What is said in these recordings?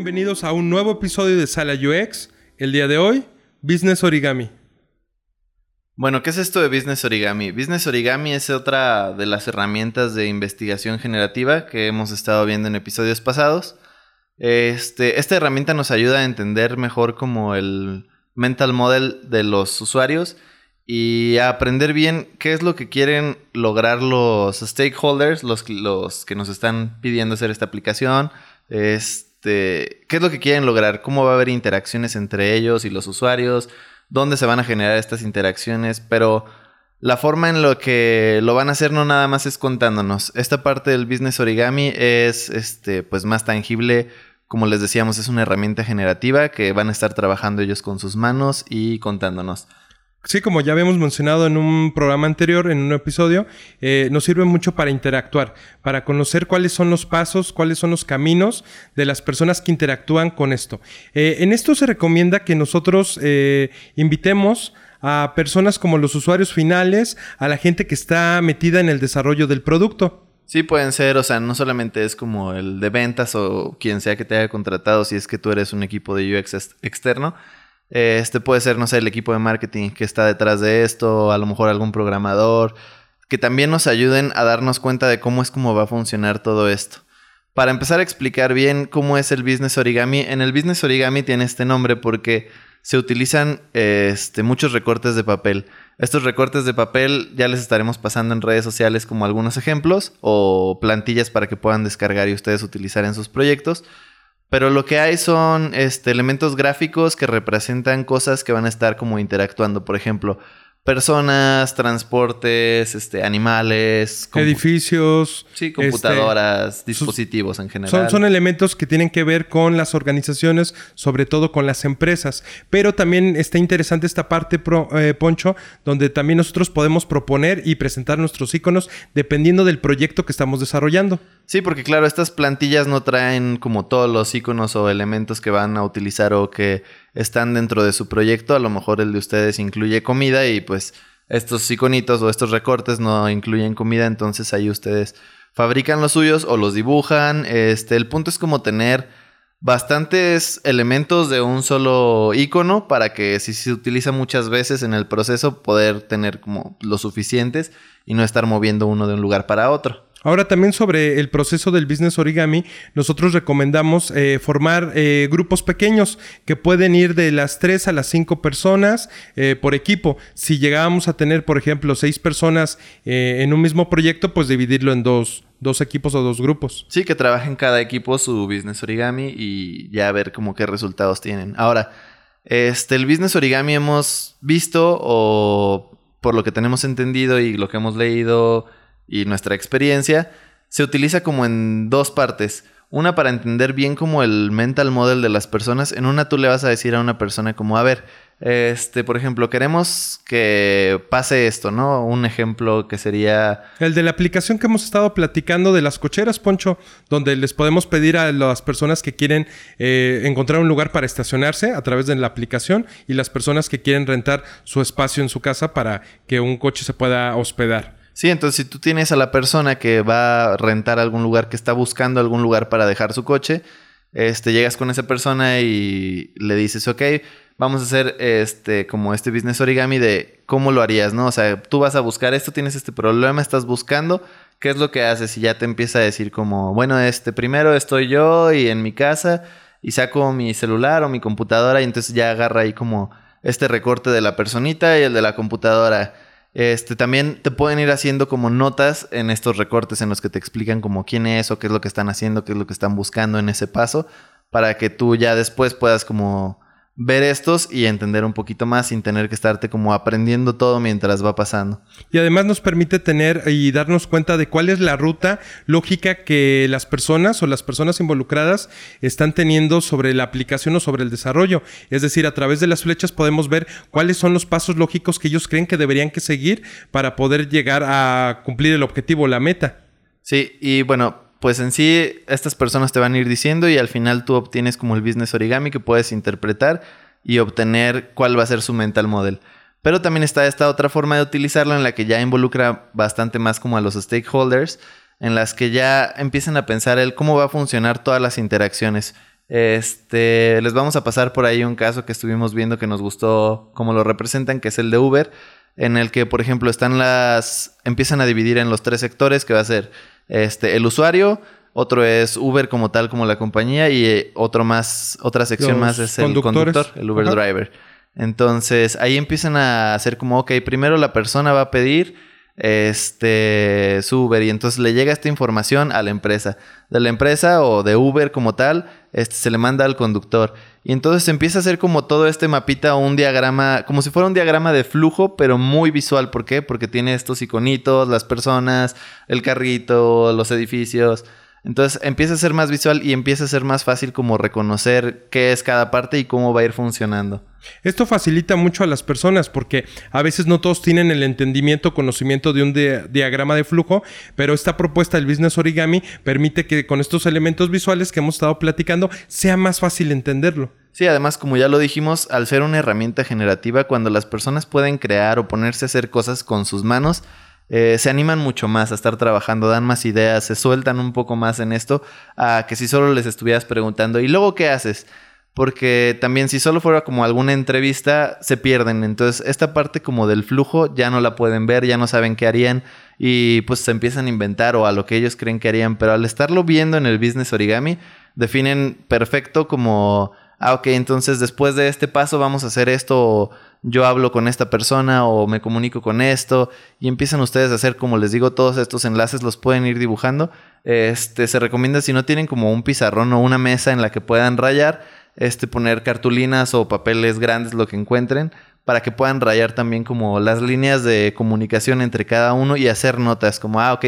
Bienvenidos a un nuevo episodio de Sala UX. El día de hoy, Business Origami. Bueno, ¿qué es esto de Business Origami? Business Origami es otra de las herramientas de investigación generativa que hemos estado viendo en episodios pasados. Este, esta herramienta nos ayuda a entender mejor como el mental model de los usuarios y a aprender bien qué es lo que quieren lograr los stakeholders, los, los que nos están pidiendo hacer esta aplicación, este, qué es lo que quieren lograr, cómo va a haber interacciones entre ellos y los usuarios, dónde se van a generar estas interacciones, pero la forma en lo que lo van a hacer no nada más es contándonos. Esta parte del business origami es este pues más tangible, como les decíamos, es una herramienta generativa que van a estar trabajando ellos con sus manos y contándonos. Sí, como ya habíamos mencionado en un programa anterior, en un episodio, eh, nos sirve mucho para interactuar, para conocer cuáles son los pasos, cuáles son los caminos de las personas que interactúan con esto. Eh, en esto se recomienda que nosotros eh, invitemos a personas como los usuarios finales, a la gente que está metida en el desarrollo del producto. Sí, pueden ser, o sea, no solamente es como el de ventas o quien sea que te haya contratado, si es que tú eres un equipo de UX externo, este puede ser, no sé, el equipo de marketing que está detrás de esto, a lo mejor algún programador, que también nos ayuden a darnos cuenta de cómo es cómo va a funcionar todo esto. Para empezar a explicar bien cómo es el business origami, en el business origami tiene este nombre porque se utilizan este, muchos recortes de papel. Estos recortes de papel ya les estaremos pasando en redes sociales como algunos ejemplos o plantillas para que puedan descargar y ustedes utilizar en sus proyectos. Pero lo que hay son este, elementos gráficos que representan cosas que van a estar como interactuando. Por ejemplo, personas, transportes, este, animales, edificios, sí, este, computadoras, dispositivos en general. Son, son, elementos que tienen que ver con las organizaciones, sobre todo con las empresas. Pero también está interesante esta parte, eh, Poncho, donde también nosotros podemos proponer y presentar nuestros iconos dependiendo del proyecto que estamos desarrollando. Sí, porque claro, estas plantillas no traen como todos los iconos o elementos que van a utilizar o que están dentro de su proyecto. A lo mejor el de ustedes incluye comida y pues estos iconitos o estos recortes no incluyen comida, entonces ahí ustedes fabrican los suyos o los dibujan. Este, el punto es como tener bastantes elementos de un solo icono para que si se utiliza muchas veces en el proceso poder tener como los suficientes y no estar moviendo uno de un lugar para otro. Ahora también sobre el proceso del business origami, nosotros recomendamos eh, formar eh, grupos pequeños que pueden ir de las 3 a las 5 personas eh, por equipo. Si llegábamos a tener, por ejemplo, 6 personas en un mismo proyecto, pues dividirlo en dos, dos equipos o dos grupos. Sí, que trabajen cada equipo su business origami y ya ver como qué resultados tienen. Ahora, este, el business origami hemos visto o por lo que tenemos entendido y lo que hemos leído y nuestra experiencia, se utiliza como en dos partes. Una para entender bien como el mental model de las personas. En una tú le vas a decir a una persona como, a ver, este, por ejemplo, queremos que pase esto, ¿no? Un ejemplo que sería... El de la aplicación que hemos estado platicando de las cocheras, Poncho, donde les podemos pedir a las personas que quieren eh, encontrar un lugar para estacionarse a través de la aplicación y las personas que quieren rentar su espacio en su casa para que un coche se pueda hospedar. Sí, entonces si tú tienes a la persona que va a rentar algún lugar, que está buscando algún lugar para dejar su coche, este, llegas con esa persona y le dices, ok, vamos a hacer este, como este business origami de cómo lo harías, ¿no? O sea, tú vas a buscar esto, tienes este problema, estás buscando, ¿qué es lo que haces? Y ya te empieza a decir como, bueno, este, primero estoy yo y en mi casa y saco mi celular o mi computadora y entonces ya agarra ahí como este recorte de la personita y el de la computadora este, también te pueden ir haciendo como notas en estos recortes en los que te explican como quién es o qué es lo que están haciendo, qué es lo que están buscando en ese paso, para que tú ya después puedas como ver estos y entender un poquito más sin tener que estarte como aprendiendo todo mientras va pasando. Y además nos permite tener y darnos cuenta de cuál es la ruta lógica que las personas o las personas involucradas están teniendo sobre la aplicación o sobre el desarrollo. Es decir, a través de las flechas podemos ver cuáles son los pasos lógicos que ellos creen que deberían que seguir para poder llegar a cumplir el objetivo o la meta. Sí, y bueno, pues en sí estas personas te van a ir diciendo y al final tú obtienes como el business origami que puedes interpretar y obtener cuál va a ser su mental model. Pero también está esta otra forma de utilizarlo en la que ya involucra bastante más como a los stakeholders, en las que ya empiezan a pensar el cómo va a funcionar todas las interacciones. Este, les vamos a pasar por ahí un caso que estuvimos viendo que nos gustó cómo lo representan, que es el de Uber, en el que, por ejemplo, están las. empiezan a dividir en los tres sectores, que va a ser este, el usuario, otro es Uber como tal, como la compañía, y eh, otro más, otra sección más es el conductor, el Uber driver. Entonces, ahí empiezan a hacer como, ok, primero la persona va a pedir este, su Uber y entonces le llega esta información a la empresa. De la empresa o de Uber como tal, este, se le manda al conductor. Y entonces empieza a hacer como todo este mapita o un diagrama, como si fuera un diagrama de flujo, pero muy visual. ¿Por qué? Porque tiene estos iconitos, las personas, el carrito, los edificios. Entonces empieza a ser más visual y empieza a ser más fácil como reconocer qué es cada parte y cómo va a ir funcionando. Esto facilita mucho a las personas porque a veces no todos tienen el entendimiento, conocimiento de un diagrama de flujo, pero esta propuesta del Business Origami permite que con estos elementos visuales que hemos estado platicando sea más fácil entenderlo. Sí, además, como ya lo dijimos, al ser una herramienta generativa, cuando las personas pueden crear o ponerse a hacer cosas con sus manos, eh, se animan mucho más a estar trabajando, dan más ideas, se sueltan un poco más en esto, a que si solo les estuvieras preguntando, ¿y luego qué haces? Porque también si solo fuera como alguna entrevista, se pierden. Entonces, esta parte como del flujo ya no la pueden ver, ya no saben qué harían y pues se empiezan a inventar o a lo que ellos creen que harían. Pero al estarlo viendo en el business origami, definen perfecto como, ah, ok, entonces después de este paso vamos a hacer esto yo hablo con esta persona o me comunico con esto y empiezan ustedes a hacer, como les digo, todos estos enlaces los pueden ir dibujando. Este, se recomienda si no tienen como un pizarrón o una mesa en la que puedan rayar, este, poner cartulinas o papeles grandes, lo que encuentren, para que puedan rayar también como las líneas de comunicación entre cada uno y hacer notas como, ah, ok,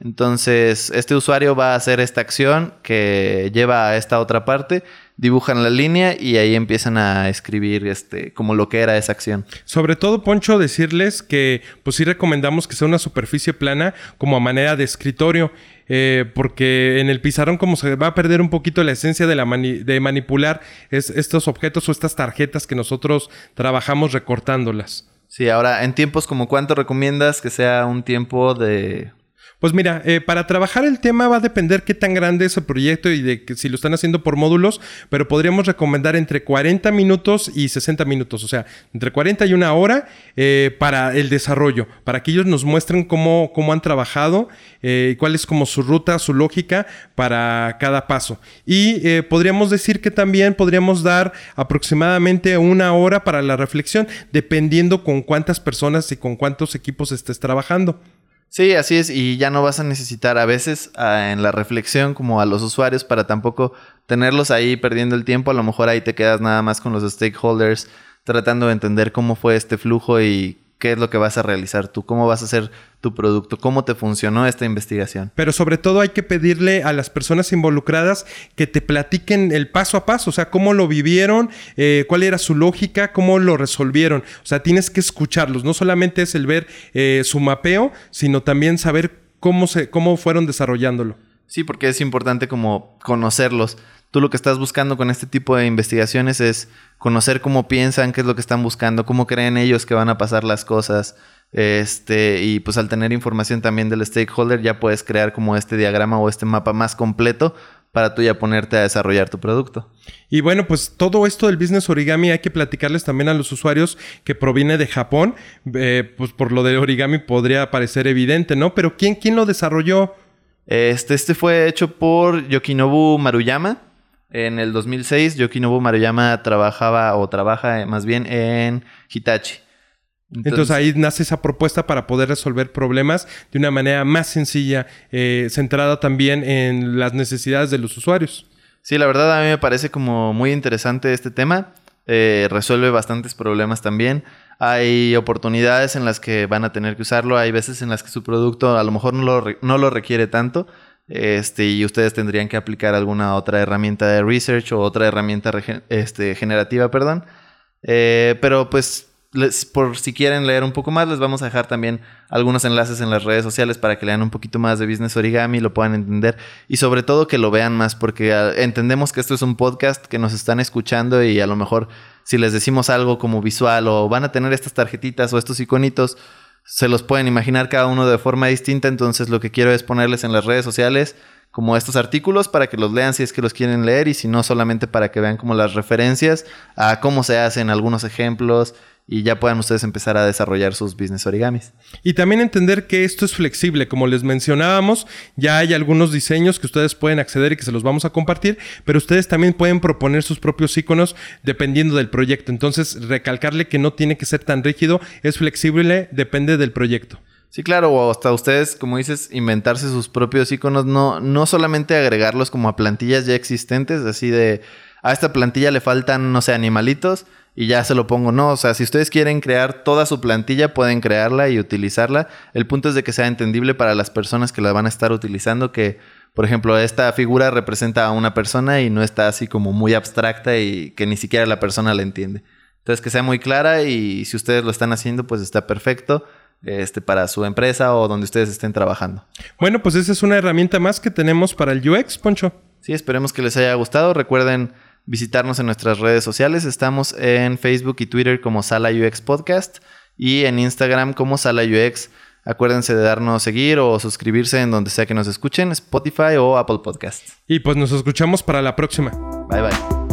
entonces este usuario va a hacer esta acción que lleva a esta otra parte dibujan la línea y ahí empiezan a escribir este como lo que era esa acción. Sobre todo, Poncho, decirles que pues sí recomendamos que sea una superficie plana como a manera de escritorio. Eh, porque en el pizarrón como se va a perder un poquito la esencia de, la de manipular estos objetos o estas tarjetas que nosotros trabajamos recortándolas. Sí, ahora en tiempos como cuánto recomiendas que sea un tiempo de pues mira, eh, para trabajar el tema va a depender qué tan grande es el proyecto y de que si lo están haciendo por módulos, pero podríamos recomendar entre 40 minutos y 60 minutos, o sea, entre 40 y una hora eh, para el desarrollo, para que ellos nos muestren cómo, han trabajado eh, y cuál es como su ruta, su lógica para cada paso. Y podríamos decir que también podríamos dar aproximadamente una hora para la reflexión, dependiendo con cuántas personas y con cuántos equipos estés trabajando. Sí, así es, y ya no vas a necesitar a veces ah, en la reflexión como a los usuarios para tampoco tenerlos ahí perdiendo el tiempo, a lo mejor ahí te quedas nada más con los stakeholders tratando de entender cómo fue este flujo y qué es lo que vas a realizar tú, cómo vas a hacer tu producto, cómo te funcionó esta investigación. Pero sobre todo hay que pedirle a las personas involucradas que te platiquen el paso a paso, o sea, cómo lo vivieron, eh, cuál era su lógica, cómo lo resolvieron. O sea, tienes que escucharlos, no solamente es el ver eh, su mapeo, sino también saber cómo, se, cómo fueron desarrollándolo. Sí, porque es importante como conocerlos. Tú lo que estás buscando con este tipo de investigaciones es conocer cómo piensan, qué es lo que están buscando, cómo creen ellos que van a pasar las cosas. Este, y pues al tener información también del stakeholder, ya puedes crear como este diagrama o este mapa más completo para tú ya ponerte a desarrollar tu producto. Y bueno, pues todo esto del business origami hay que platicarles también a los usuarios que proviene de Japón. Eh, pues por lo de origami podría parecer evidente, ¿no? Pero ¿quién, quién lo desarrolló? Este, este fue hecho por Yokinobu Maruyama. En el 2006, Yokinobu Maruyama trabajaba o trabaja eh, más bien en Hitachi. Entonces, ahí nace esa propuesta para poder resolver problemas de una manera más sencilla, eh, centrada también en las necesidades de los usuarios. Sí, la verdad a mí me parece como muy interesante este tema. Eh, resuelve bastantes problemas también. Hay oportunidades en las que van a tener que usarlo. Hay veces en las que su producto a lo mejor no lo, no lo requiere tanto. Este, y ustedes tendrían que aplicar alguna otra herramienta de research o otra herramienta este, generativa, perdón. Eh, pero pues por si quieren leer un poco más, les vamos a dejar también algunos enlaces en las redes sociales para que lean un poquito más de Business Origami, lo puedan entender y sobre todo que lo vean más porque ah, entendemos que esto es un podcast que nos están escuchando y a lo mejor si les decimos algo como visual o van a tener estas tarjetitas o estos iconitos, se los pueden imaginar cada uno de forma distinta, entonces lo que quiero es ponerles en las redes sociales como estos artículos para que los lean si es que los quieren leer y si no solamente para que vean como las referencias a cómo se hacen algunos ejemplos y ya puedan ustedes empezar a desarrollar sus business origamis. Y también entender que esto es flexible, como les mencionábamos, ya hay algunos diseños que ustedes pueden acceder y que se los vamos a compartir, pero ustedes también pueden proponer sus propios iconos dependiendo del proyecto. Entonces, recalcarle que no tiene que ser tan rígido, es flexible, depende del proyecto. Sí, claro, o hasta ustedes, como dices, inventarse sus propios iconos, no, no solamente agregarlos como a plantillas ya existentes, así de a esta plantilla le faltan, no sé, animalitos y ya se lo pongo. No, o sea, si ustedes quieren crear toda su plantilla, pueden crearla y utilizarla. El punto es de que sea entendible para las personas que la van a estar utilizando, que, por ejemplo, esta figura representa a una persona y no está así como muy abstracta y que ni siquiera la persona la entiende. Entonces, que sea muy clara y si ustedes lo están haciendo, pues está perfecto este, para su empresa o donde ustedes estén trabajando. Bueno, pues esa es una herramienta más que tenemos para el UX, Poncho. Sí, esperemos que les haya gustado. Recuerden visitarnos en nuestras redes sociales. Estamos en Facebook y Twitter como Sala UX Podcast y en Instagram como Sala UX. Acuérdense de darnos seguir o suscribirse en donde sea que nos escuchen, Spotify o Apple Podcast. Y pues nos escuchamos para la próxima. Bye bye.